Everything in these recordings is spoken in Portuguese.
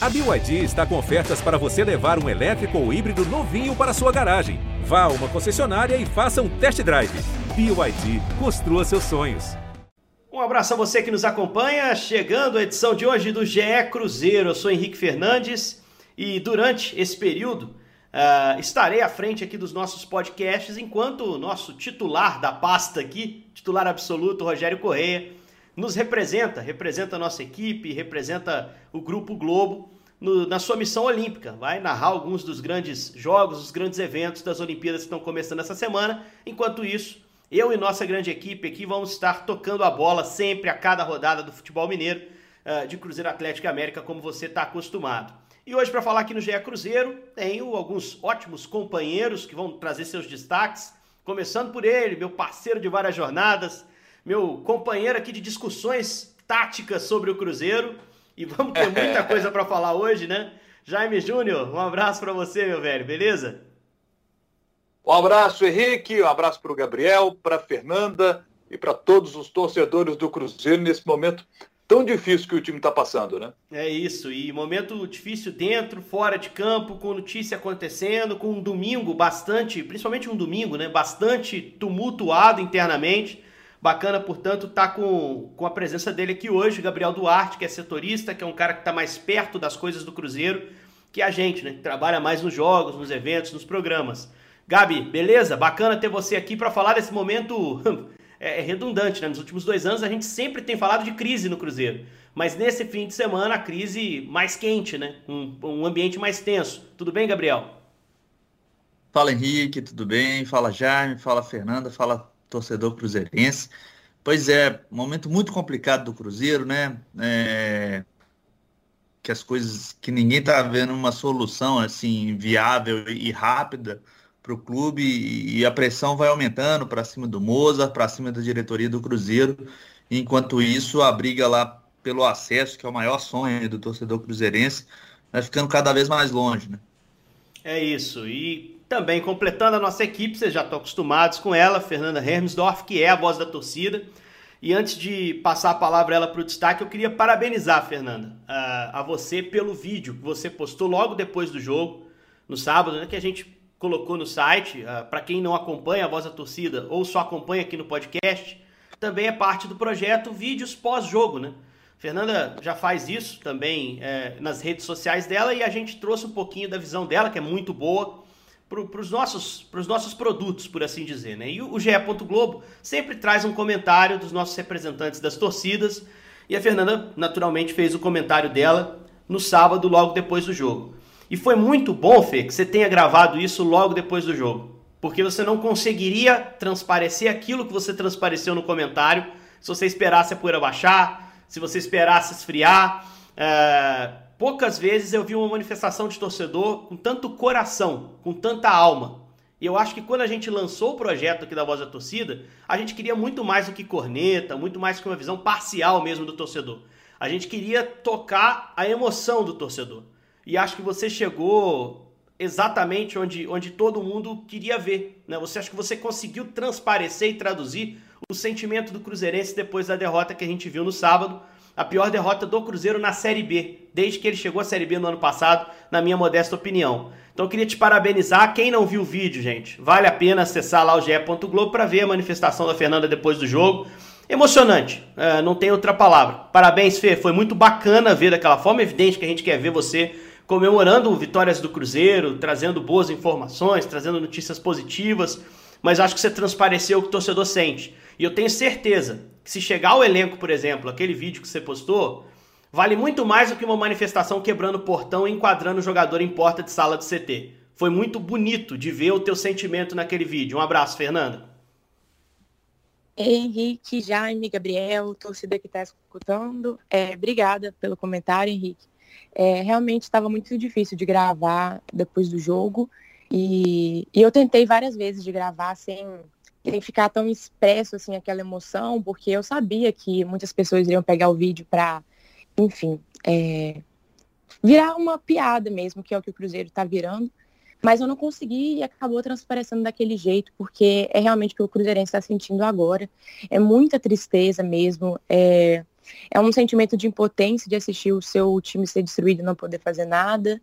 A BYD está com ofertas para você levar um elétrico ou híbrido novinho para sua garagem. Vá a uma concessionária e faça um test drive. BYD, construa seus sonhos. Um abraço a você que nos acompanha, chegando a edição de hoje do GE Cruzeiro. Eu sou Henrique Fernandes e durante esse período uh, estarei à frente aqui dos nossos podcasts, enquanto o nosso titular da pasta aqui, titular absoluto, Rogério Correia, nos representa, representa a nossa equipe, representa o Grupo Globo no, na sua missão olímpica. Vai narrar alguns dos grandes jogos, os grandes eventos das Olimpíadas que estão começando essa semana. Enquanto isso, eu e nossa grande equipe aqui vamos estar tocando a bola sempre a cada rodada do futebol mineiro uh, de Cruzeiro Atlético América, como você está acostumado. E hoje, para falar aqui no GE Cruzeiro, tenho alguns ótimos companheiros que vão trazer seus destaques. Começando por ele, meu parceiro de várias jornadas, meu companheiro aqui de discussões táticas sobre o Cruzeiro. E vamos ter muita coisa para falar hoje, né? Jaime Júnior, um abraço para você, meu velho, beleza? Um abraço, Henrique, um abraço para o Gabriel, para a Fernanda e para todos os torcedores do Cruzeiro nesse momento tão difícil que o time está passando, né? É isso, e momento difícil dentro, fora de campo, com notícia acontecendo, com um domingo bastante, principalmente um domingo, né? Bastante tumultuado internamente. Bacana, portanto, tá com, com a presença dele aqui hoje, Gabriel Duarte, que é setorista, que é um cara que está mais perto das coisas do Cruzeiro que a gente, né? Que trabalha mais nos jogos, nos eventos, nos programas. Gabi, beleza? Bacana ter você aqui para falar desse momento é, é, redundante, né? Nos últimos dois anos a gente sempre tem falado de crise no Cruzeiro. Mas nesse fim de semana a crise mais quente, né? Um, um ambiente mais tenso. Tudo bem, Gabriel? Fala Henrique, tudo bem? Fala Jaime, fala Fernanda, fala torcedor cruzeirense. Pois é, momento muito complicado do Cruzeiro, né? É, que as coisas que ninguém está vendo uma solução assim viável e rápida para o clube e a pressão vai aumentando para cima do Moza, para cima da diretoria do Cruzeiro. Enquanto isso, a briga lá pelo acesso, que é o maior sonho do torcedor cruzeirense, vai ficando cada vez mais longe, né? É isso. E também completando a nossa equipe, vocês já estão acostumados com ela, Fernanda Hermsdorf, que é a voz da torcida. E antes de passar a palavra ela para o destaque, eu queria parabenizar, Fernanda, a, a você pelo vídeo que você postou logo depois do jogo, no sábado, né, que a gente colocou no site. Para quem não acompanha a voz da torcida ou só acompanha aqui no podcast, também é parte do projeto Vídeos Pós-Jogo, né? Fernanda já faz isso também é, nas redes sociais dela e a gente trouxe um pouquinho da visão dela, que é muito boa para os nossos, nossos produtos, por assim dizer. Né? E o GE. Globo sempre traz um comentário dos nossos representantes das torcidas. E a Fernanda, naturalmente, fez o comentário dela no sábado, logo depois do jogo. E foi muito bom, Fê, que você tenha gravado isso logo depois do jogo. Porque você não conseguiria transparecer aquilo que você transpareceu no comentário se você esperasse a poeira baixar, se você esperasse esfriar. É Poucas vezes eu vi uma manifestação de torcedor com tanto coração, com tanta alma. E eu acho que quando a gente lançou o projeto aqui da Voz da Torcida, a gente queria muito mais do que corneta, muito mais que uma visão parcial mesmo do torcedor. A gente queria tocar a emoção do torcedor. E acho que você chegou exatamente onde, onde todo mundo queria ver. Né? Você acha que você conseguiu transparecer e traduzir o sentimento do Cruzeirense depois da derrota que a gente viu no sábado a pior derrota do Cruzeiro na Série B, desde que ele chegou à Série B no ano passado, na minha modesta opinião. Então eu queria te parabenizar. Quem não viu o vídeo, gente, vale a pena acessar lá o ge.globo para ver a manifestação da Fernanda depois do jogo. Emocionante, é, não tem outra palavra. Parabéns, Fê, foi muito bacana ver daquela forma. Evidente que a gente quer ver você comemorando vitórias do Cruzeiro, trazendo boas informações, trazendo notícias positivas, mas acho que você transpareceu o que o torcedor sente. E eu tenho certeza que se chegar ao elenco, por exemplo, aquele vídeo que você postou, vale muito mais do que uma manifestação quebrando portão e enquadrando o jogador em porta de sala de CT. Foi muito bonito de ver o teu sentimento naquele vídeo. Um abraço, Fernanda. Henrique, Jaime, Gabriel, torcida que está escutando, é, obrigada pelo comentário, Henrique. É, realmente estava muito difícil de gravar depois do jogo e, e eu tentei várias vezes de gravar sem sem ficar tão expresso assim aquela emoção, porque eu sabia que muitas pessoas iriam pegar o vídeo para, enfim, é, virar uma piada mesmo, que é o que o Cruzeiro está virando. Mas eu não consegui e acabou transparecendo daquele jeito, porque é realmente o que o Cruzeirense está sentindo agora. É muita tristeza mesmo. É, é um sentimento de impotência de assistir o seu time ser destruído e não poder fazer nada.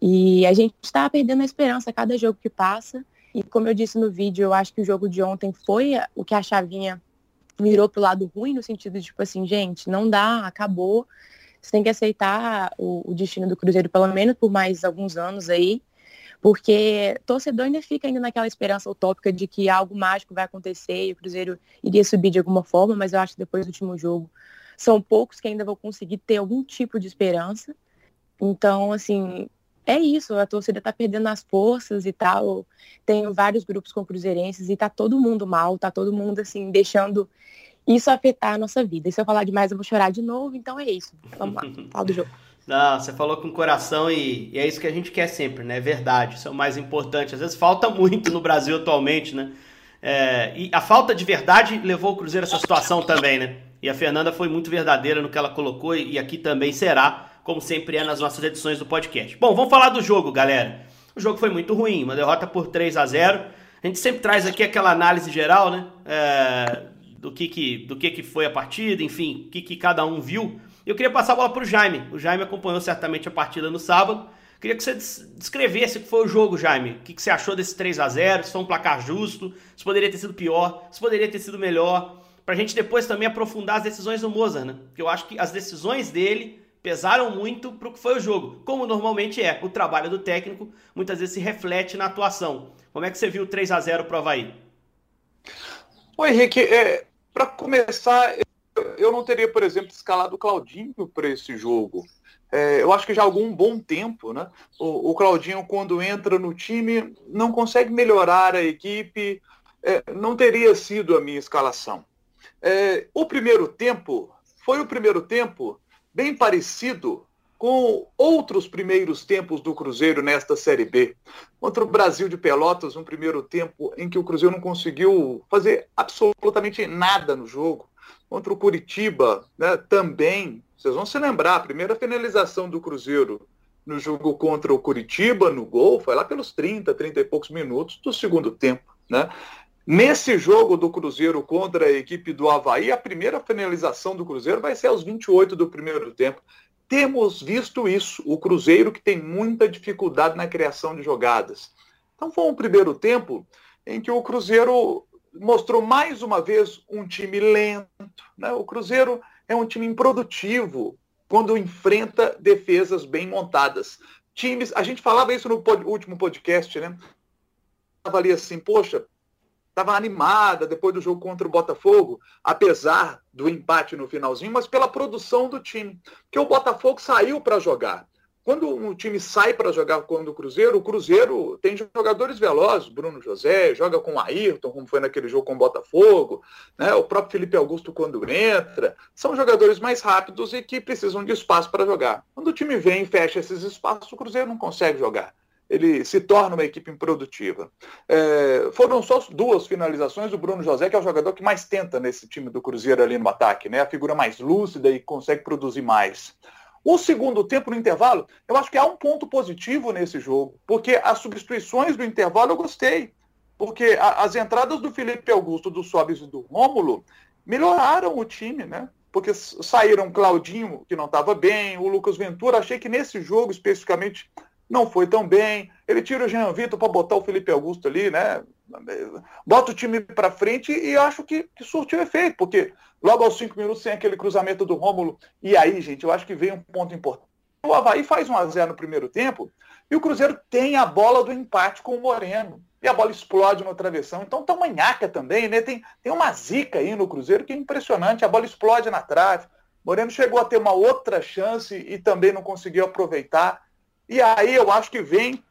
E a gente está perdendo a esperança a cada jogo que passa. E como eu disse no vídeo, eu acho que o jogo de ontem foi o que a chavinha virou pro lado ruim, no sentido de, tipo assim, gente, não dá, acabou. Você tem que aceitar o, o destino do Cruzeiro, pelo menos por mais alguns anos aí. Porque torcedor ainda fica ainda naquela esperança utópica de que algo mágico vai acontecer e o Cruzeiro iria subir de alguma forma, mas eu acho que depois do último jogo são poucos que ainda vão conseguir ter algum tipo de esperança. Então, assim, é isso, a torcida tá perdendo as forças e tal. Tenho vários grupos com cruzeirenses e tá todo mundo mal, tá todo mundo assim, deixando isso afetar a nossa vida. E se eu falar demais, eu vou chorar de novo, então é isso. Vamos lá, fala do jogo. Não, você falou com o coração e, e, é isso que a gente quer sempre, né? Verdade, isso é o mais importante. Às vezes falta muito no Brasil atualmente, né? É, e a falta de verdade levou o Cruzeiro a essa situação também, né? E a Fernanda foi muito verdadeira no que ela colocou e, e aqui também será como sempre é nas nossas edições do podcast. Bom, vamos falar do jogo, galera. O jogo foi muito ruim, uma derrota por 3 a 0 A gente sempre traz aqui aquela análise geral, né? É, do que, que, do que, que foi a partida, enfim, o que, que cada um viu. Eu queria passar a bola para o Jaime. O Jaime acompanhou certamente a partida no sábado. Queria que você descrevesse o que foi o jogo, Jaime. O que, que você achou desse 3 a 0 Se foi um placar justo, se poderia ter sido pior, se poderia ter sido melhor. Para a gente depois também aprofundar as decisões do Mozart, né? Porque eu acho que as decisões dele pesaram muito para o que foi o jogo, como normalmente é. O trabalho do técnico muitas vezes se reflete na atuação. Como é que você viu o 3 a 0 para o Havaí? Oi, Henrique. É, para começar, eu não teria, por exemplo, escalado o Claudinho para esse jogo. É, eu acho que já há algum bom tempo, né? O, o, Claudinho, quando entra no time, não consegue melhorar a equipe. É, não teria sido a minha escalação. É, o primeiro tempo foi o primeiro tempo bem parecido com outros primeiros tempos do Cruzeiro nesta Série B. Contra o Brasil de Pelotas, um primeiro tempo em que o Cruzeiro não conseguiu fazer absolutamente nada no jogo. Contra o Curitiba, né, também, vocês vão se lembrar, a primeira finalização do Cruzeiro no jogo contra o Curitiba, no gol, foi lá pelos 30, 30 e poucos minutos do segundo tempo. Né? Nesse jogo do Cruzeiro contra a equipe do Havaí, a primeira finalização do Cruzeiro vai ser aos 28 do primeiro tempo. Temos visto isso, o Cruzeiro que tem muita dificuldade na criação de jogadas. Então foi um primeiro tempo em que o Cruzeiro mostrou mais uma vez um time lento. Né? O Cruzeiro é um time improdutivo quando enfrenta defesas bem montadas. Times, a gente falava isso no pod, último podcast, né? Ali assim, poxa, estava animada depois do jogo contra o Botafogo, apesar do empate no finalzinho, mas pela produção do time. Porque o Botafogo saiu para jogar. Quando um time sai para jogar contra o Cruzeiro, o Cruzeiro tem jogadores velozes, Bruno José, joga com o Ayrton, como foi naquele jogo com o Botafogo, né? o próprio Felipe Augusto quando entra, são jogadores mais rápidos e que precisam de espaço para jogar. Quando o time vem e fecha esses espaços, o Cruzeiro não consegue jogar ele se torna uma equipe improdutiva. É, foram só duas finalizações do Bruno José, que é o jogador que mais tenta nesse time do Cruzeiro ali no ataque, né? A figura mais lúcida e consegue produzir mais. O segundo tempo no intervalo, eu acho que há um ponto positivo nesse jogo, porque as substituições do intervalo eu gostei. Porque a, as entradas do Felipe Augusto, do Sobis e do Rômulo melhoraram o time, né? Porque saíram Claudinho, que não estava bem, o Lucas Ventura. Achei que nesse jogo, especificamente, não foi tão bem. Ele tira o Jean Vitor para botar o Felipe Augusto ali, né? Bota o time para frente e acho que, que surtiu efeito, porque logo aos cinco minutos tem aquele cruzamento do Rômulo. E aí, gente, eu acho que vem um ponto importante. O Havaí faz 1 a 0 no primeiro tempo e o Cruzeiro tem a bola do empate com o Moreno. E a bola explode no travessão. Então tá manhaca também, né? Tem, tem uma zica aí no Cruzeiro que é impressionante. A bola explode na trave. Moreno chegou a ter uma outra chance e também não conseguiu aproveitar. E aí eu acho que vem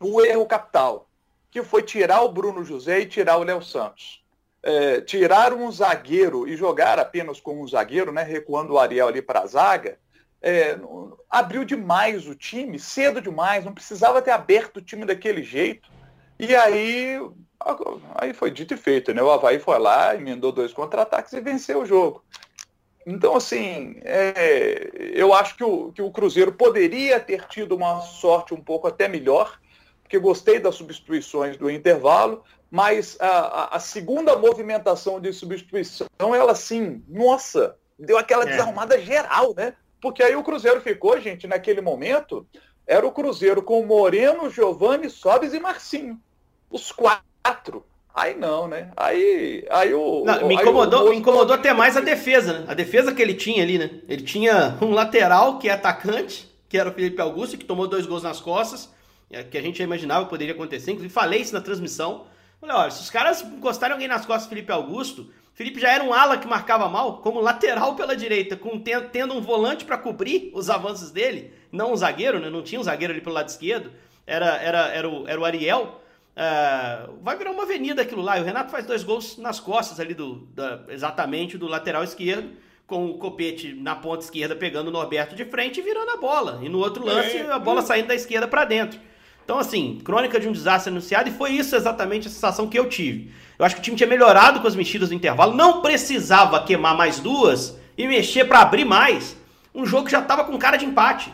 o erro capital, que foi tirar o Bruno José e tirar o Léo Santos. É, tirar um zagueiro e jogar apenas com um zagueiro, né, recuando o Ariel ali para a zaga, é, abriu demais o time, cedo demais, não precisava ter aberto o time daquele jeito. E aí, aí foi dito e feito, né? O Havaí foi lá, emendou dois contra-ataques e venceu o jogo. Então, assim, é, eu acho que o, que o Cruzeiro poderia ter tido uma sorte um pouco até melhor, porque gostei das substituições do intervalo, mas a, a segunda movimentação de substituição, ela sim, nossa, deu aquela é. desarrumada geral, né? Porque aí o Cruzeiro ficou, gente, naquele momento, era o Cruzeiro com Moreno, Giovanni, Sobes e Marcinho. Os quatro. Aí não, né? Aí, aí o. Não, me incomodou, o, me incomodou até mais a defesa, né? A defesa que ele tinha ali, né? Ele tinha um lateral que é atacante, que era o Felipe Augusto, que tomou dois gols nas costas, é, que a gente já imaginava que poderia acontecer. Inclusive, falei isso na transmissão. Falei, olha, se os caras encostarem alguém nas costas do Felipe Augusto, Felipe já era um ala que marcava mal, como lateral pela direita, com tendo um volante para cobrir os avanços dele, não um zagueiro, né? Não tinha um zagueiro ali pelo lado esquerdo, era, era, era, o, era o Ariel. Uh, vai virar uma avenida aquilo lá. E o Renato faz dois gols nas costas ali do da, exatamente do lateral esquerdo, com o Copete na ponta esquerda pegando o Norberto de frente e virando a bola. E no outro lance, a bola saindo da esquerda para dentro. Então, assim, crônica de um desastre anunciado, e foi isso exatamente a sensação que eu tive. Eu acho que o time tinha melhorado com as mexidas do intervalo, não precisava queimar mais duas e mexer para abrir mais. Um jogo que já estava com cara de empate.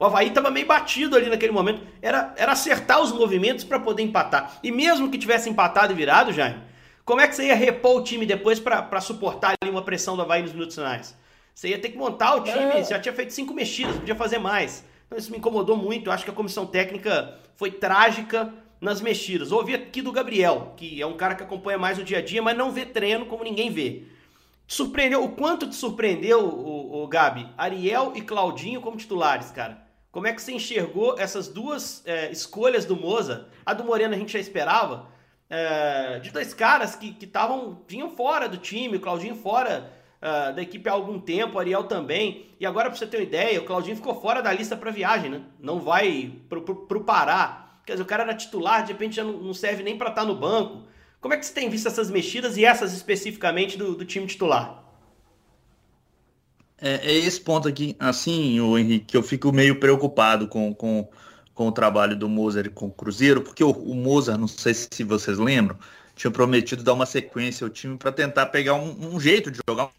O Havaí estava meio batido ali naquele momento. Era, era acertar os movimentos para poder empatar. E mesmo que tivesse empatado e virado, Jaime, como é que você ia repor o time depois para suportar ali uma pressão do Havaí nos minutos finais? Você ia ter que montar o time, é. já tinha feito cinco mexidas, podia fazer mais. Então isso me incomodou muito. Eu acho que a comissão técnica foi trágica nas mexidas. Ouvi aqui do Gabriel, que é um cara que acompanha mais o dia a dia, mas não vê treino como ninguém vê. Surpreendeu, o quanto te surpreendeu, o, o Gabi, Ariel e Claudinho como titulares, cara? Como é que você enxergou essas duas é, escolhas do Moza? A do Moreno a gente já esperava, é, de dois caras que estavam vinham fora do time, o Claudinho fora uh, da equipe há algum tempo, o Ariel também. E agora, para você ter uma ideia, o Claudinho ficou fora da lista para viagem, né? Não vai pro, pro, pro Pará. Quer dizer, o cara era titular, de repente já não, não serve nem para estar tá no banco. Como é que você tem visto essas mexidas e essas especificamente do, do time titular? É, é, esse ponto aqui, assim, o Henrique, que eu fico meio preocupado com, com, com o trabalho do Mozart com o Cruzeiro, porque o, o Mozart, não sei se vocês lembram, tinha prometido dar uma sequência ao time para tentar pegar um, um, jeito de jogar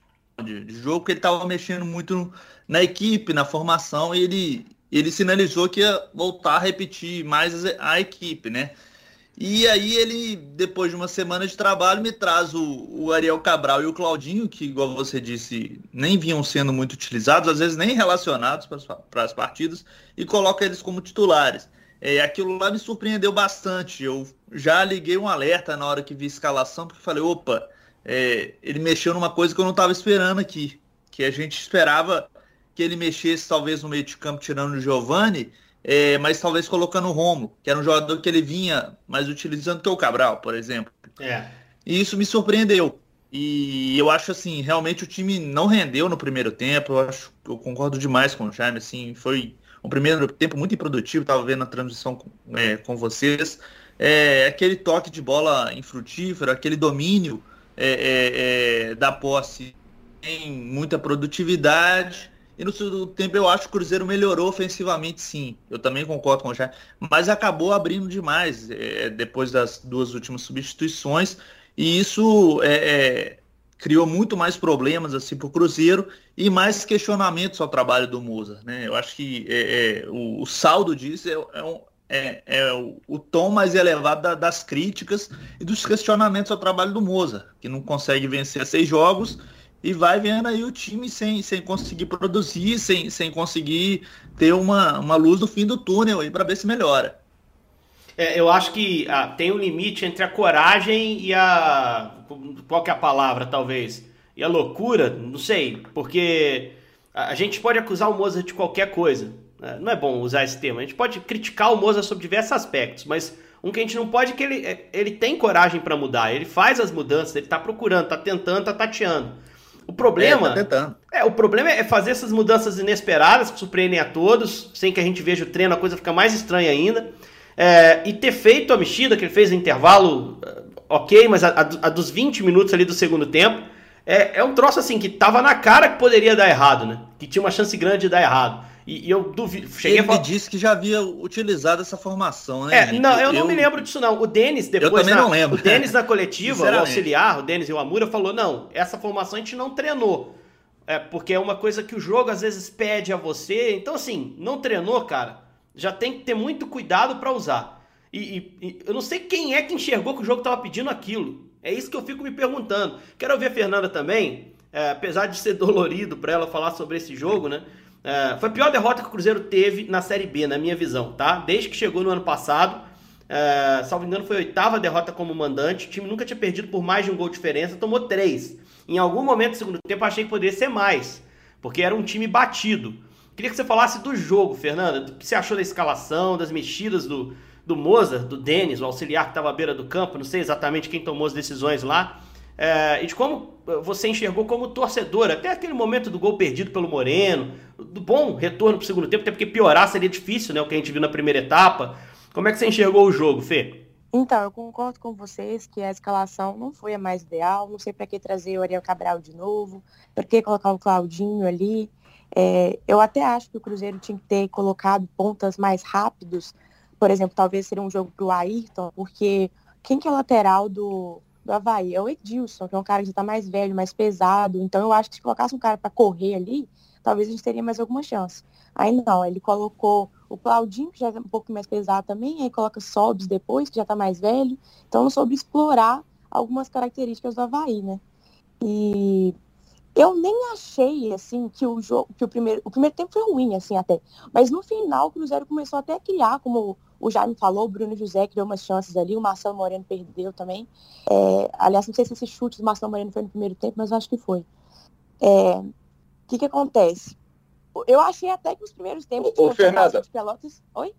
de, de jogo, que ele estava mexendo muito na equipe, na formação, e ele, ele sinalizou que ia voltar a repetir mais a equipe, né? E aí ele, depois de uma semana de trabalho, me traz o, o, Ariel Cabral e o Claudinho, que, igual você disse, nem vinham sendo muito utilizados, às vezes nem relacionados para as partidas, e coloca eles como titulares. É, aquilo lá me surpreendeu bastante. Eu já liguei um alerta na hora que vi a escalação, porque falei, opa, é, ele mexeu numa coisa que eu não estava esperando aqui. Que a gente esperava que ele mexesse talvez no meio de campo tirando o Giovani, é, mas talvez colocando o Romo, que era um jogador que ele vinha mais utilizando que o Cabral, por exemplo. É. E isso me surpreendeu. E eu acho assim, realmente o time não rendeu no primeiro tempo. Eu acho, eu concordo demais com o Jaime, assim, foi um primeiro tempo muito improdutivo, estava vendo a transmissão com, é, com vocês. É, aquele toque de bola infrutífero, aquele domínio é, é, é, da posse tem muita produtividade. E no segundo tempo eu acho que o Cruzeiro melhorou ofensivamente, sim. Eu também concordo com o Jair. Mas acabou abrindo demais é, depois das duas últimas substituições. E isso é, é, criou muito mais problemas assim para o Cruzeiro e mais questionamentos ao trabalho do Musa. Né? Eu acho que é, o, o, saldo disso é, um, é, é o, o, tom mais elevado da, das críticas e dos questionamentos ao trabalho do Moza, que não consegue vencer seis jogos e vai vendo aí o time sem, sem conseguir produzir, sem, sem conseguir ter uma, uma luz no fim do túnel aí para ver se melhora. É, eu acho que ah, tem um limite entre a coragem e a. Qual que é a palavra, talvez? E a loucura, não sei, porque a, gente pode acusar o Mozart de qualquer coisa. É, não é bom usar esse termo. A gente pode criticar o Mozart sobre diversos aspectos, mas um que a gente não pode é que ele, é, ele tem coragem para mudar. Ele faz as mudanças, ele está procurando, está tentando, está tateando. O problema. É, tá tentando. é, o problema é fazer essas mudanças inesperadas que surpreendem a todos, sem que a gente veja o treino, a coisa fica mais estranha ainda. É, e ter feito a mexida que ele fez no intervalo, é, ok, mas a, a, a dos 20 minutos ali do segundo tempo, é, é um troço assim que tava na cara que poderia dar errado, né? Que tinha uma chance grande de dar errado. E, e eu duvido. Cheguei Ele a disse que já havia utilizado essa formação, né? É, não, eu, eu, não me lembro disso, não. O Denis, depois. Eu também na, não lembro. O Denis na coletiva, o auxiliar, o Denis e o Amura, falou: não, essa formação a gente não treinou. É, porque é uma coisa que o jogo às vezes pede a você. Então, assim, não treinou, cara. Já tem que ter muito cuidado para usar. E, e, e, eu não sei quem é que enxergou que o jogo tava pedindo aquilo. É isso que eu fico me perguntando. Quero ver a Fernanda também. é, apesar de ser dolorido para ela falar sobre esse jogo, né? É, foi a pior derrota que o Cruzeiro teve na Série B, na minha visão, tá? Desde que chegou no ano passado, é, salvo engano, foi a oitava derrota como mandante. O time nunca tinha perdido por mais de um gol de diferença, tomou três. Em algum momento do segundo tempo, achei que poderia ser mais, porque era um time batido. Queria que você falasse do jogo, Fernanda. Do que você achou da escalação, das mexidas do, do Mozart, do Denis, o auxiliar que estava à beira do campo. Não sei exatamente quem tomou as decisões lá. É, e de como você enxergou como torcedor, até aquele momento do gol perdido pelo Moreno, do bom retorno para o segundo tempo, até porque piorar seria difícil, né? O que a gente viu na primeira etapa. Como é que você enxergou o jogo, Fê? Então, eu concordo com vocês que a escalação não foi a mais ideal. Não sei para que trazer o Ariel Cabral de novo, para que colocar o Claudinho ali. É, eu até acho que o Cruzeiro tinha que ter colocado pontas mais rápidos. Por exemplo, talvez seria um jogo para o Ayrton, porque quem que é lateral do, do Havaí? É o Edilson, que é um cara que já está mais velho, mais pesado. Então, eu acho que se colocasse um cara para correr ali, talvez a gente teria mais alguma chance. Aí não, ele colocou o Claudinho, que já é um pouco mais pesado também, aí coloca Sobs depois, que já está mais velho. Então, soube explorar algumas características do Havaí, né? E eu nem achei, assim, que o jogo, que o primeiro, o primeiro tempo foi ruim, assim, até. Mas no final, o Cruzeiro começou até a criar, como o Jaime falou, o Bruno José criou umas chances ali, o Marcelo Moreno perdeu também. É, aliás, não sei se esse chute do Marcelo Moreno foi no primeiro tempo, mas eu acho que foi. É, o que que acontece? Eu achei até que os primeiros tempos... Ô, Fernanda. Pelotas... Oi?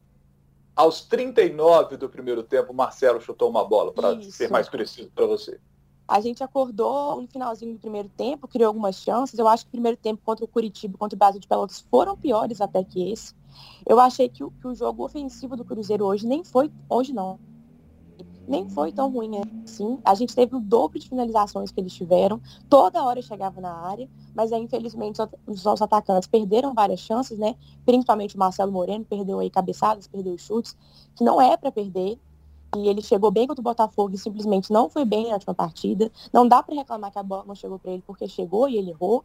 Aos 39 do primeiro tempo, o Marcelo chutou uma bola, para ser mais preciso para você. A gente acordou no finalzinho do primeiro tempo, criou algumas chances. Eu acho que o primeiro tempo contra o Curitiba, contra o Brasil de Pelotas foram piores até que esse. Eu achei que o, que o jogo ofensivo do Cruzeiro hoje nem foi, hoje não, nem foi tão ruim assim. A gente teve o dobro de finalizações que eles tiveram. Toda hora chegava na área, mas aí, infelizmente, os nossos atacantes perderam várias chances, né? Principalmente o Marcelo Moreno, perdeu aí cabeçadas, perdeu chutes, que não é para perder. E ele chegou bem contra o Botafogo e simplesmente não foi bem na última partida. Não dá para reclamar que a bola não chegou para ele, porque chegou e ele errou.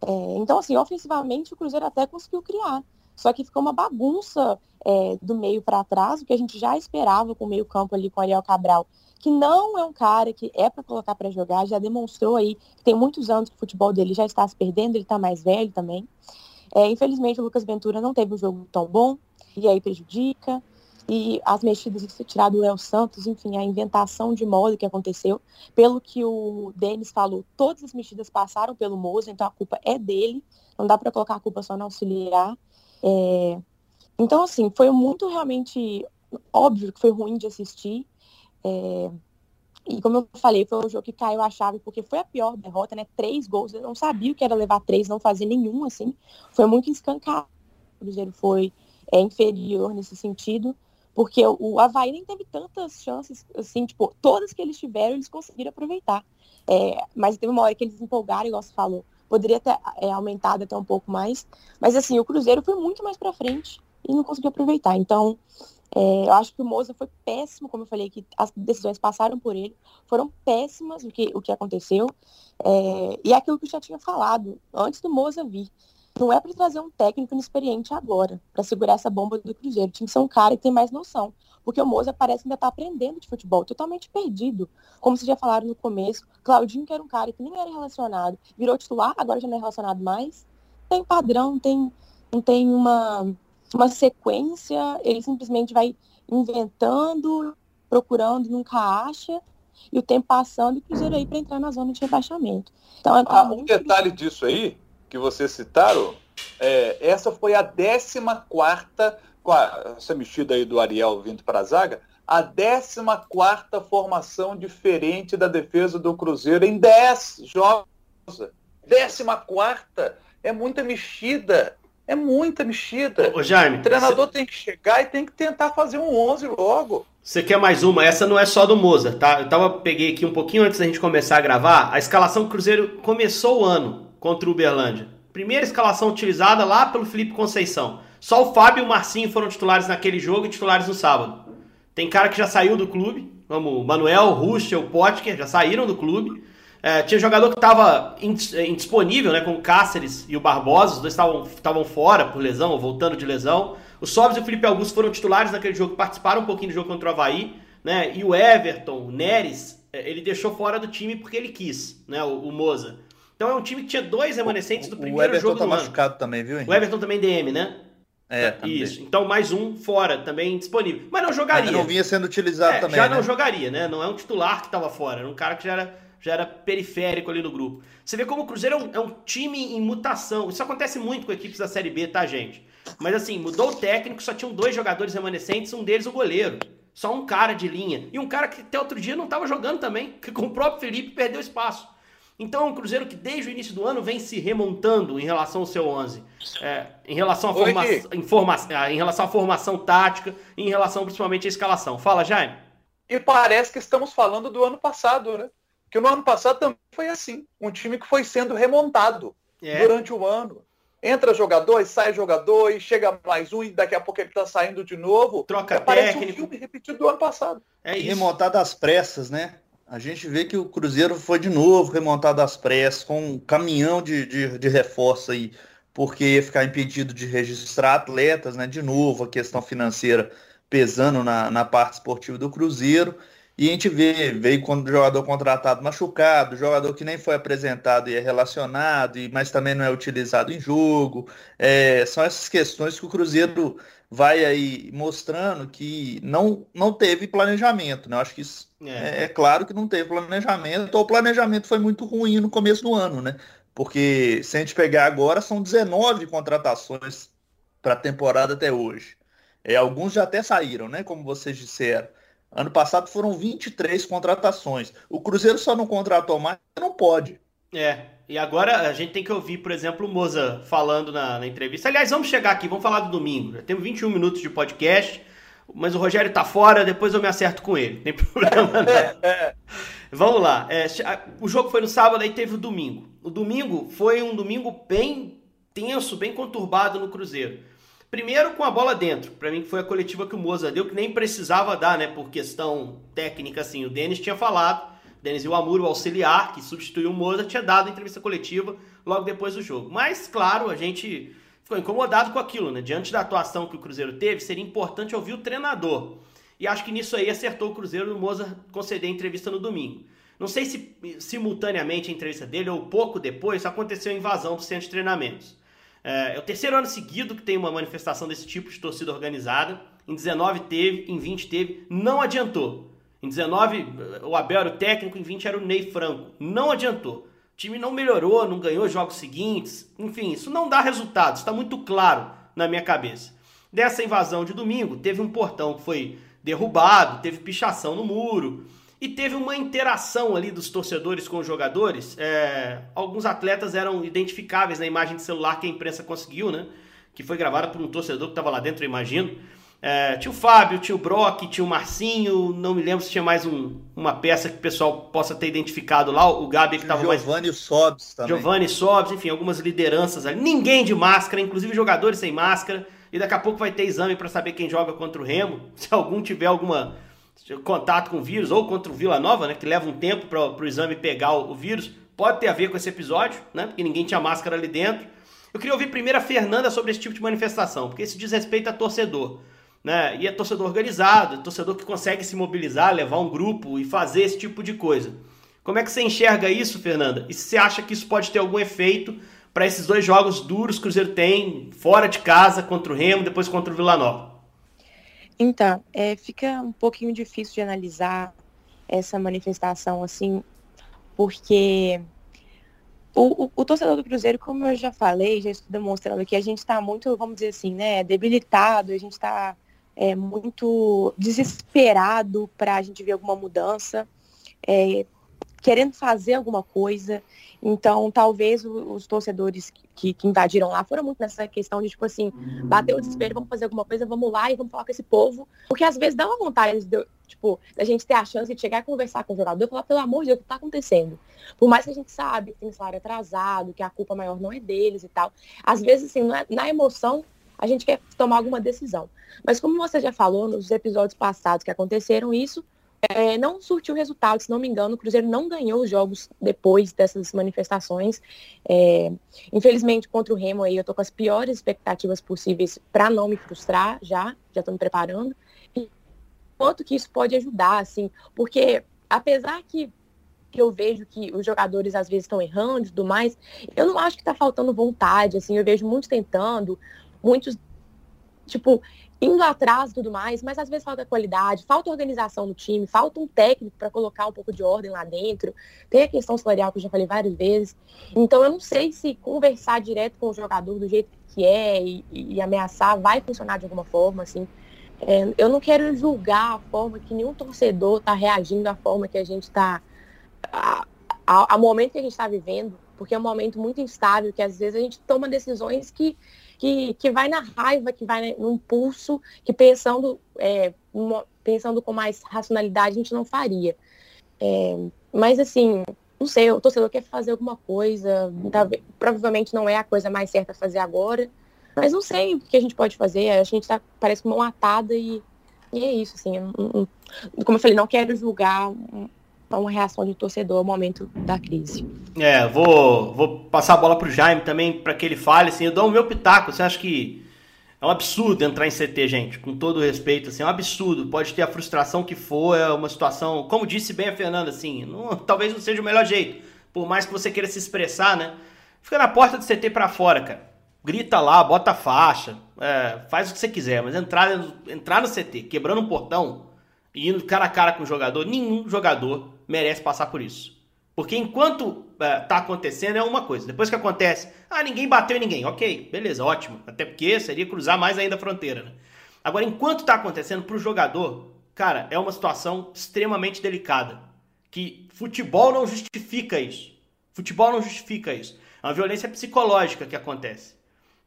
É, então, assim, ofensivamente, o Cruzeiro até conseguiu criar. Só que ficou uma bagunça é, do meio para trás, o que a gente já esperava com o meio campo ali com o Ariel Cabral, que não é um cara que é para colocar para jogar, já demonstrou aí que tem muitos anos que o futebol dele já está se perdendo, ele está mais velho também. É, infelizmente, o Lucas Ventura não teve um jogo tão bom, e aí prejudica. E as mexidas de tirar do El Santos, enfim, a inventação de moda que aconteceu. Pelo que o Denis falou, todas as mexidas passaram pelo Moza, então a culpa é dele. Não dá para colocar a culpa só no auxiliar. É... Então, assim, foi muito realmente óbvio que foi ruim de assistir. É... E como eu falei, foi um jogo que caiu a chave, porque foi a pior derrota, né? Três gols. Eu não sabia o que era levar três, não fazer nenhum, assim. Foi muito escancado. O Cruzeiro foi é, inferior nesse sentido, porque o, o Havaí nem teve tantas chances, assim, tipo, todas que eles tiveram, eles conseguiram aproveitar. É, mas teve uma hora que eles empolgaram, igual você falou, poderia ter é, aumentado até um pouco mais. Mas assim, o Cruzeiro foi muito mais para frente e não conseguiu aproveitar. Então, é, eu acho que o Moza foi péssimo, como eu falei, que as decisões passaram por ele, foram péssimas o que, o que aconteceu. É, e é aquilo que eu já tinha falado antes do Moza vir. Não é para trazer um técnico inexperiente agora, para segurar essa bomba do Cruzeiro. Tinha que ser um cara que tem mais noção. Porque o Moza parece que ainda está aprendendo de futebol, totalmente perdido. Como vocês já falaram no começo, Claudinho, que era um cara que nem era relacionado, virou titular, agora já não é relacionado mais. Tem padrão, tem, não tem uma, uma sequência, ele simplesmente vai inventando, procurando, nunca acha, e o tempo passando e o Cruzeiro aí para entrar na zona de rebaixamento. Então, é ah, um detalhe disso aí, que vocês citaram, é, essa foi a 14 quarta, com a, essa mexida aí do Ariel vindo para a zaga, a 14 quarta formação diferente da defesa do Cruzeiro em 10 jogos. 14 quarta é muita mexida. É muita mexida. Ô, Jaime, o treinador cê... tem que chegar e tem que tentar fazer um 11 logo. Você quer mais uma? Essa não é só do Moza, tá? Eu tava, peguei aqui um pouquinho antes da gente começar a gravar. A escalação do Cruzeiro começou o ano contra o Uberlândia. Primeira escalação utilizada lá pelo Felipe Conceição. Só o Fábio e o Marcinho foram titulares naquele jogo e titulares no sábado. Tem cara que já saiu do clube, como o Manuel, Ruschel, Potker, já saíram do clube. É, tinha jogador que estava indisponível, né, com o Cáceres e o Barbosa, os dois estavam fora por lesão, ou voltando de lesão. O Sobs e o Felipe Augusto foram titulares naquele jogo, participaram um pouquinho do jogo contra o Havaí, né, e o Everton, o Neres, é, ele deixou fora do time porque ele quis, né, o, o Moza. Então é um time que tinha dois remanescentes do primeiro o jogo tá do machucado ano. também, viu? Henrique? O Everton também DM, né? É, também. Isso. Então mais um fora, também disponível. Mas não jogaria. não vinha sendo utilizado é, também. Já né? não jogaria, né? Não é um titular que estava fora, era um cara que já era, já era periférico ali no grupo. Você vê como o Cruzeiro é um, é um time em mutação. Isso acontece muito com equipes da Série B, tá, gente? Mas assim, mudou o técnico, só tinham dois jogadores remanescentes, um deles o goleiro. Só um cara de linha. E um cara que até outro dia não estava jogando também, que com o próprio Felipe perdeu espaço. Então é um Cruzeiro que desde o início do ano vem se remontando em relação ao seu 11. É, em, relação à forma, informa, em relação à formação tática, em relação principalmente à escalação. Fala, Jaime. E parece que estamos falando do ano passado, né? Que no ano passado também foi assim. Um time que foi sendo remontado é. durante o ano. Entra jogador, sai jogador, e chega mais um, e daqui a pouco ele tá saindo de novo. Troca é, Parece um filme repetido do ano passado. É isso. Remontada às pressas, né? A gente vê que o Cruzeiro foi de novo remontado às pressas, com um caminhão de, de, de reforço aí, porque ia ficar impedido de registrar atletas, né? De novo, a questão financeira pesando na, na parte esportiva do Cruzeiro. E a gente vê, veio quando jogador contratado machucado, jogador que nem foi apresentado e é relacionado, mas também não é utilizado em jogo. É, são essas questões que o Cruzeiro vai aí mostrando que não, não teve planejamento. Né? Eu acho que isso é. é, é claro que não teve planejamento, ou o planejamento foi muito ruim no começo do ano, né? Porque se a gente pegar agora, são 19 contratações para a temporada até hoje. É, alguns já até saíram, né? Como vocês disseram. Ano passado foram 23 contratações. O Cruzeiro só não contratou mais não pode. É, e agora a gente tem que ouvir, por exemplo, o Moza falando na, na entrevista. Aliás, vamos chegar aqui, vamos falar do domingo. Já temos 21 minutos de podcast, mas o Rogério tá fora, depois eu me acerto com ele. Não tem problema não. vamos lá. É, o jogo foi no sábado, aí teve o domingo. O domingo foi um domingo bem tenso, bem conturbado no Cruzeiro. Primeiro com a bola dentro, para mim que foi a coletiva que o Moza deu, que nem precisava dar, né, por questão técnica, assim, o Denis tinha falado, Denis Iwamuro, o auxiliar, que substituiu o Moza, tinha dado entrevista coletiva logo depois do jogo. Mas, claro, a gente ficou incomodado com aquilo, né, diante da atuação que o Cruzeiro teve, seria importante ouvir o treinador. E acho que nisso aí acertou o Cruzeiro o Moza conceder a entrevista no domingo. Não sei se simultaneamente a entrevista dele ou pouco depois aconteceu a invasão do centro de treinamentos. É, é o terceiro ano seguido que tem uma manifestação desse tipo de torcida organizada. Em 19 teve, em 20 teve, não adiantou. Em 19 o Abel era o técnico, em 20 era o Ney Franco. Não adiantou. O time não melhorou, não ganhou jogos seguintes. Enfim, isso não dá resultado, está muito claro na minha cabeça. Dessa invasão de domingo, teve um portão que foi derrubado, teve pichação no muro. E teve uma interação ali dos torcedores com os jogadores. É, alguns atletas eram identificáveis na imagem de celular que a imprensa conseguiu, né? Que foi gravada por um torcedor que estava lá dentro, eu imagino. É, tinha o Fábio, tinha o Brock, tinha o Marcinho, não me lembro se tinha mais um, uma peça que o pessoal possa ter identificado lá. O Gabi que estava mais. Giovanni Sobs também. Giovanni Sobs, enfim, algumas lideranças ali. Ninguém de máscara, inclusive jogadores sem máscara. E daqui a pouco vai ter exame para saber quem joga contra o Remo. Se algum tiver alguma contato com o vírus, ou contra o Vila Nova, né, que leva um tempo para o exame pegar o, o, vírus, pode ter a ver com esse episódio, né, porque ninguém tinha máscara ali dentro. Eu queria ouvir primeiro a Fernanda sobre esse tipo de manifestação, porque isso diz respeito a torcedor. Né, e é torcedor organizado, é torcedor que consegue se mobilizar, levar um grupo e fazer esse tipo de coisa. Como é que você enxerga isso, Fernanda? E se você acha que isso pode ter algum efeito para esses dois jogos duros que o Cruzeiro tem, fora de casa, contra o Remo, depois contra o Vila Nova? Então, é, fica um pouquinho difícil de analisar essa manifestação, assim, porque o, o, o, torcedor do Cruzeiro, como eu já falei, já estou demonstrando que a gente está muito, vamos dizer assim, né, debilitado, a gente está é, muito desesperado para a gente ver alguma mudança, é, querendo fazer alguma coisa. Então, talvez os torcedores que, que, invadiram lá foram muito nessa questão de, tipo assim, bater o desespero, vamos fazer alguma coisa, vamos lá e vamos falar com esse povo. Porque às vezes dá uma vontade de, tipo, da gente ter a chance de chegar e conversar com o jogador e falar, pelo amor de Deus, o que está acontecendo? Por mais que a gente sabe que tem salário atrasado, que a culpa maior não é deles e tal. Às vezes, assim, na, na emoção, a gente quer tomar alguma decisão. Mas como você já falou nos episódios passados que aconteceram isso, é, não surtiu resultado, se não me engano, o Cruzeiro não ganhou os jogos depois dessas manifestações. É, infelizmente, contra o Remo aí, eu tô com as piores expectativas possíveis para não me frustrar já, já estou me preparando. E quanto que isso pode ajudar, assim, porque apesar que que eu vejo que os jogadores às vezes estão errando e tudo mais, eu não acho que está faltando vontade, assim, eu vejo muitos tentando, muitos, tipo, indo atrás e tudo mais, mas às vezes falta qualidade, falta organização no time, falta um técnico para colocar um pouco de ordem lá dentro. Tem a questão salarial que eu já falei várias vezes. Então eu não sei se conversar direto com o jogador do jeito que é e, e ameaçar vai funcionar de alguma forma, assim. É, eu não quero julgar a forma que nenhum torcedor está reagindo à forma que a gente está. ao momento que a gente está vivendo, porque é um momento muito instável, que às vezes a gente toma decisões que que, que vai na raiva, que vai no impulso, que pensando, é, pensando com mais racionalidade a gente não faria. É, mas assim, não sei, o torcedor quer fazer alguma coisa, tá, provavelmente não é a coisa mais certa a fazer agora, mas não sei o que a gente pode fazer, a gente tá, parece mão atada e, e é isso, assim, como eu falei, não quero julgar uma reação de torcedor ao momento da crise. É, vou, vou passar a bola para o Jaime também para que ele fale. Assim, eu dou o meu pitaco. Você acha que é um absurdo entrar em CT, gente? Com todo respeito, assim, é um absurdo. Pode ter a frustração que for, é uma situação, como disse bem a Fernanda, assim, não, talvez não seja o melhor jeito. Por mais que você queira se expressar, né? Fica na porta do CT para fora, cara. Grita lá, bota faixa, é, faz o que você quiser, mas entrar, entrar no CT, quebrando um portão e indo cara a cara com o jogador, nenhum jogador merece passar por isso. Porque enquanto uh, tá acontecendo é uma coisa. Depois que acontece, ah, ninguém bateu em ninguém. Ok, beleza, ótimo. Até porque seria cruzar mais ainda a fronteira, né? Agora, enquanto tá acontecendo pro jogador, cara, é uma situação extremamente delicada. Que futebol não justifica isso. Futebol não justifica isso. É uma violência psicológica que acontece.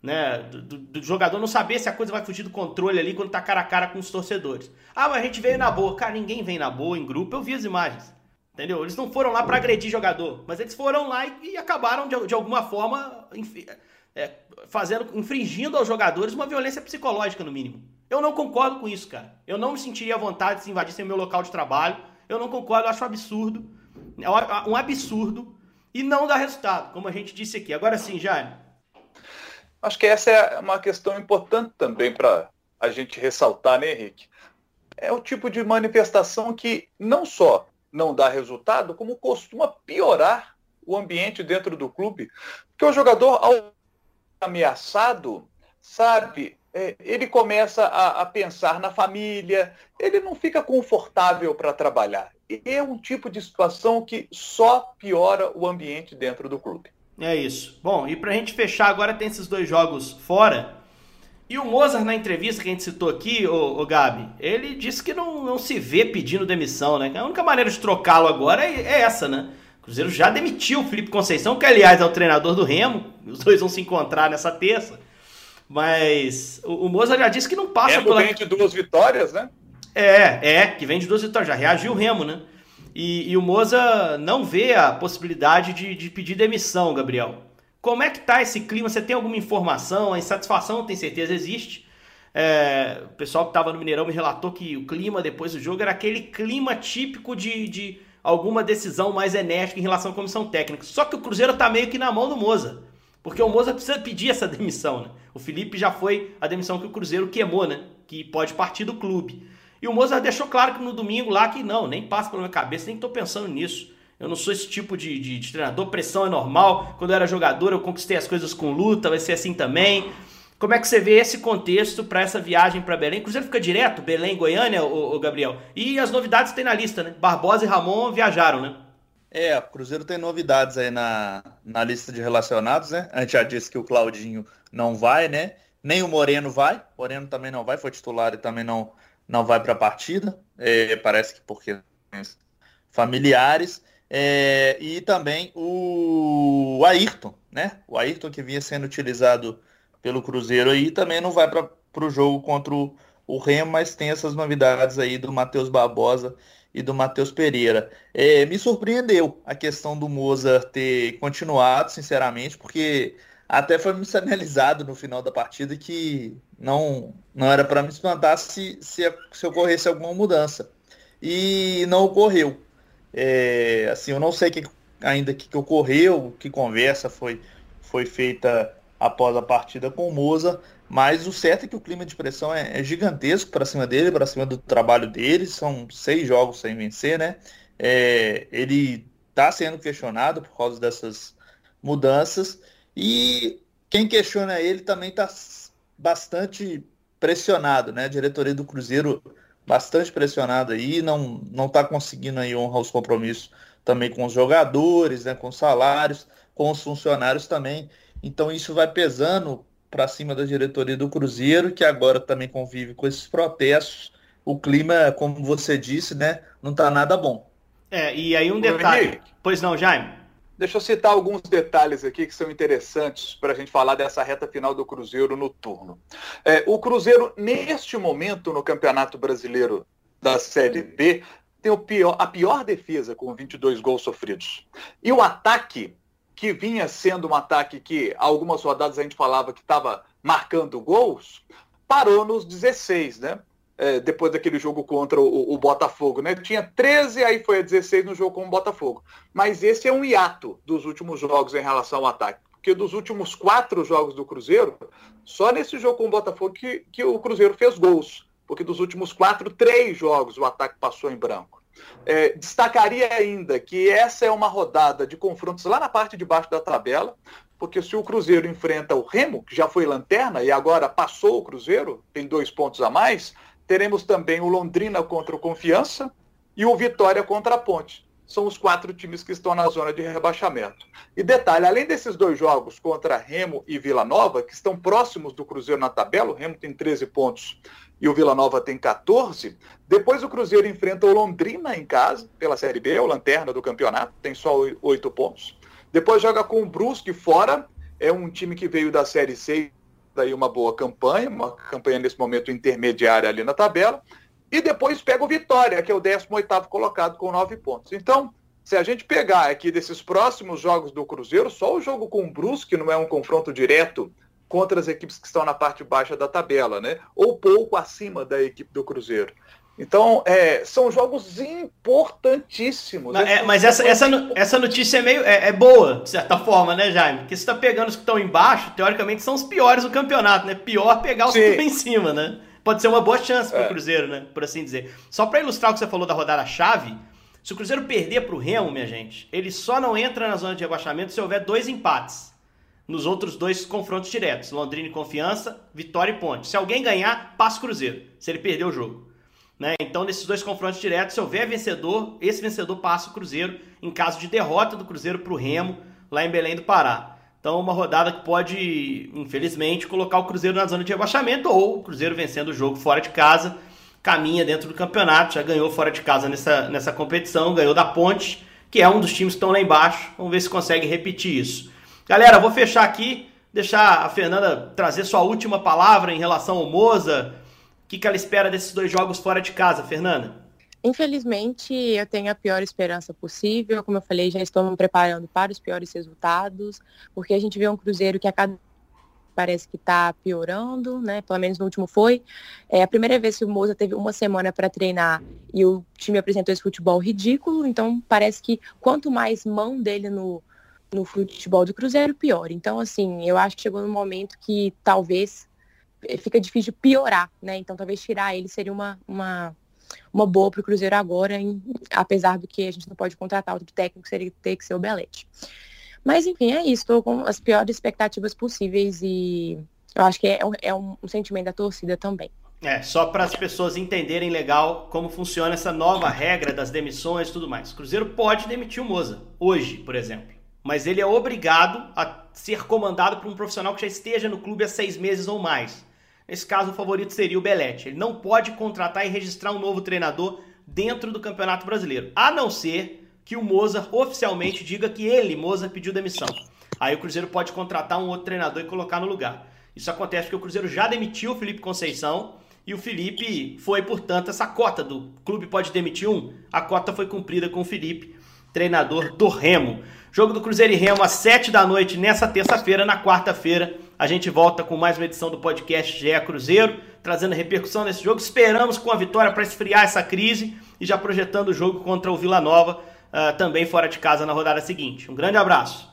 Né? Do, do, do, jogador não saber se a coisa vai fugir do controle ali quando tá cara a cara com os torcedores. Ah, mas a gente veio na boa. Cara, ninguém vem na boa em grupo. Eu vi as imagens. Entendeu? Eles não foram lá para agredir jogador, mas eles foram lá e, e acabaram de, de, alguma forma é, fazendo, infringindo aos jogadores uma violência psicológica, no mínimo. Eu não concordo com isso, cara. Eu não me sentiria à vontade se invadissem o meu local de trabalho. Eu não concordo, eu acho um absurdo. É um absurdo e não dá resultado, como a gente disse aqui. Agora sim, Jaime. Acho que essa é uma questão importante também para a gente ressaltar, né, Henrique? É o tipo de manifestação que não só não dá resultado, como costuma piorar o ambiente dentro do clube. Porque o jogador, ao ameaçado, sabe, é, ele começa a, a, pensar na família, ele não fica confortável para trabalhar. E é um tipo de situação que só piora o ambiente dentro do clube. É isso. Bom, e para a gente fechar, agora tem esses dois jogos fora. E o Mozart, na entrevista que a gente citou aqui, o, o Gabi, ele disse que não, não se vê pedindo demissão, né? A única maneira de trocá-lo agora é, é, essa, né? O Cruzeiro já demitiu o Felipe Conceição, que aliás é o treinador do Remo. Os dois vão se encontrar nessa terça. Mas o, o Mozart já disse que não passa Remo pela... vem de duas vitórias, né? É, é, que vem de duas vitórias. Já reagiu o Remo, né? E, e o Moza não vê a possibilidade de, de pedir demissão, Gabriel. Como é que tá esse clima? Você tem alguma informação? A insatisfação, tem certeza, existe. É, o pessoal que estava no Mineirão me relatou que o clima depois do jogo era aquele clima típico de, de alguma decisão mais enérgica em relação à comissão técnica. Só que o Cruzeiro está meio que na mão do Moza. Porque o Moza precisa pedir essa demissão, né? O Felipe já foi a demissão que o Cruzeiro queimou, né? Que pode partir do clube. E o Moza deixou claro que no domingo lá que não, nem passa pela minha cabeça, nem estou pensando nisso. Eu não sou esse tipo de, de, de, treinador, pressão é normal. Quando eu era jogador, eu conquistei as coisas com luta, vai ser assim também. Como é que você vê esse contexto para essa viagem para Belém? Cruzeiro fica direto, Belém, Goiânia, o, Gabriel? E as novidades tem na lista, né? Barbosa e Ramon viajaram, né? É, o Cruzeiro tem novidades aí na, na lista de relacionados, né? A gente já disse que o Claudinho não vai, né? Nem o Moreno vai. Moreno também não vai, foi titular e também não, não vai para a partida. É, parece que porque familiares. É, e também o Ayrton, né? O Ayrton que vinha sendo utilizado pelo Cruzeiro aí também não vai para o jogo contra o, o Remo, mas tem essas novidades aí do Matheus Barbosa e do Matheus Pereira. É, me surpreendeu a questão do Moza ter continuado, sinceramente, porque até foi me sinalizado no final da partida que não, não era para me espantar se, se, se ocorresse alguma mudança. E não ocorreu. É, assim, eu não sei que, ainda o que, que, ocorreu, que conversa foi, foi feita após a partida com o Moza, mas o certo é que o clima de pressão é, é gigantesco para cima dele, para cima do trabalho dele. São seis jogos sem vencer, né? É, ele está sendo questionado por causa dessas mudanças. E quem questiona ele também está bastante pressionado, né? A diretoria do Cruzeiro bastante pressionada aí, não não está conseguindo aí honrar os compromissos também com os jogadores, né? Com os salários, com os funcionários também. Então isso vai pesando para cima da diretoria do Cruzeiro, que agora também convive com esses protestos. O clima, como você disse, né, não está nada bom. É, e aí um detalhe. Pois não, Jaime? Deixa eu citar alguns detalhes aqui que são interessantes para a gente falar dessa reta final do Cruzeiro no turno. É, o Cruzeiro, neste momento, no Campeonato Brasileiro da Série B, tem pior, a pior defesa, com 22 gols sofridos. E o ataque, que vinha sendo um ataque que algumas rodadas a gente falava que estava marcando gols, parou nos 16, né? É, depois daquele jogo contra o, o, Botafogo, né? Tinha 13, aí foi a 16 no jogo com o Botafogo. Mas esse é um hiato dos últimos jogos em relação ao ataque. Porque dos últimos quatro jogos do Cruzeiro, só nesse jogo com o Botafogo que, que o Cruzeiro fez gols. Porque dos últimos quatro, três jogos o ataque passou em branco. É, destacaria ainda que essa é uma rodada de confrontos lá na parte de baixo da tabela, porque se o Cruzeiro enfrenta o Remo, que já foi lanterna e agora passou o Cruzeiro, tem dois pontos a mais, Teremos também o Londrina contra o Confiança e o Vitória contra a Ponte. São os quatro times que estão na zona de rebaixamento. E detalhe, além desses dois jogos contra Remo e Vila Nova, que estão próximos do Cruzeiro na tabela, o Remo tem 13 pontos e o Vila Nova tem 14. Depois o Cruzeiro enfrenta o Londrina em casa, pela Série B, o lanterna do campeonato, tem só 8 pontos. Depois joga com o Brusque fora, é um time que veio da Série C daí uma boa campanha, uma campanha nesse momento intermediária ali na tabela, e depois pega o Vitória, que é o 18º colocado com nove pontos. Então, se a gente pegar aqui desses próximos jogos do Cruzeiro, só o jogo com o Brusque não é um confronto direto contra as equipes que estão na parte baixa da tabela, né? Ou pouco acima da equipe do Cruzeiro. Então, é, são jogos importantíssimos. Mas, é, mas essa, essa, essa notícia é meio é, é, boa, de certa forma, né, Jaime? Porque você está pegando os que estão embaixo, teoricamente são os piores do campeonato, né? Pior pegar os Sim. que estão em cima, né? Pode ser uma boa chance para o é. Cruzeiro, né? Por assim dizer. Só para ilustrar o que você falou da rodada-chave, se o Cruzeiro perder para o Remo, minha gente, ele só não entra na zona de rebaixamento se houver dois empates. Nos outros dois confrontos diretos, Londrina e Confiança, Vitória e Ponte. Se alguém ganhar, passa o Cruzeiro, se ele perder o jogo. Né? Então, nesses dois confrontos diretos, se houver vencedor, esse vencedor passa o Cruzeiro em caso de derrota do Cruzeiro para o Remo, lá em Belém do Pará. Então, uma rodada que pode, infelizmente, colocar o Cruzeiro na zona de rebaixamento ou o Cruzeiro vencendo o jogo fora de casa, caminha dentro do campeonato, já ganhou fora de casa nessa, nessa competição, ganhou da Ponte, que é um dos times que estão lá embaixo. Vamos ver se consegue repetir isso. Galera, vou fechar aqui, deixar a Fernanda trazer sua última palavra em relação ao Moza, que, que ela espera desses dois jogos fora de casa, Fernanda? Infelizmente, eu tenho a pior esperança possível. Como eu falei, já estou me preparando para os piores resultados, porque a gente vê um Cruzeiro que a cada parece que está piorando, né? Pelo menos no último foi. É a primeira vez que o Moza teve uma semana para treinar e o time apresentou esse futebol ridículo. Então parece que quanto mais mão dele no, no futebol do Cruzeiro, pior. Então, assim, eu acho que chegou no momento que talvez fica difícil piorar, né? Então talvez tirar ele seria uma, uma, uma boa para o Cruzeiro agora, em, apesar do que a gente não pode contratar outro técnico, seria ter que ser o Belete. Mas enfim, é isso, estou com as piores expectativas possíveis e eu acho que é, é um, um sentimento da torcida também. É, só para as pessoas entenderem legal como funciona essa nova regra das demissões e tudo mais. O Cruzeiro pode demitir o Moza, hoje, por exemplo. Mas ele é obrigado a ser comandado por um profissional que já esteja no clube há seis meses ou mais. Nesse caso, o favorito seria o Belete. Ele não pode contratar e registrar um novo treinador dentro do Campeonato Brasileiro, a não ser que o Mozart oficialmente diga que ele, Mozart, pediu demissão. Aí o Cruzeiro pode contratar um outro treinador e colocar no lugar. Isso acontece porque o Cruzeiro já demitiu o Felipe Conceição e o Felipe foi, portanto, essa cota do clube pode demitir um. A cota foi cumprida com o Felipe, treinador do Remo. Jogo do Cruzeiro e Remo às 7 da noite nessa terça-feira. Na quarta-feira, a gente volta com mais uma edição do podcast GE Cruzeiro, trazendo repercussão nesse jogo. Esperamos com a vitória para esfriar essa crise e já projetando o jogo contra o Vila Nova, uh, também fora de casa na rodada seguinte. Um grande abraço.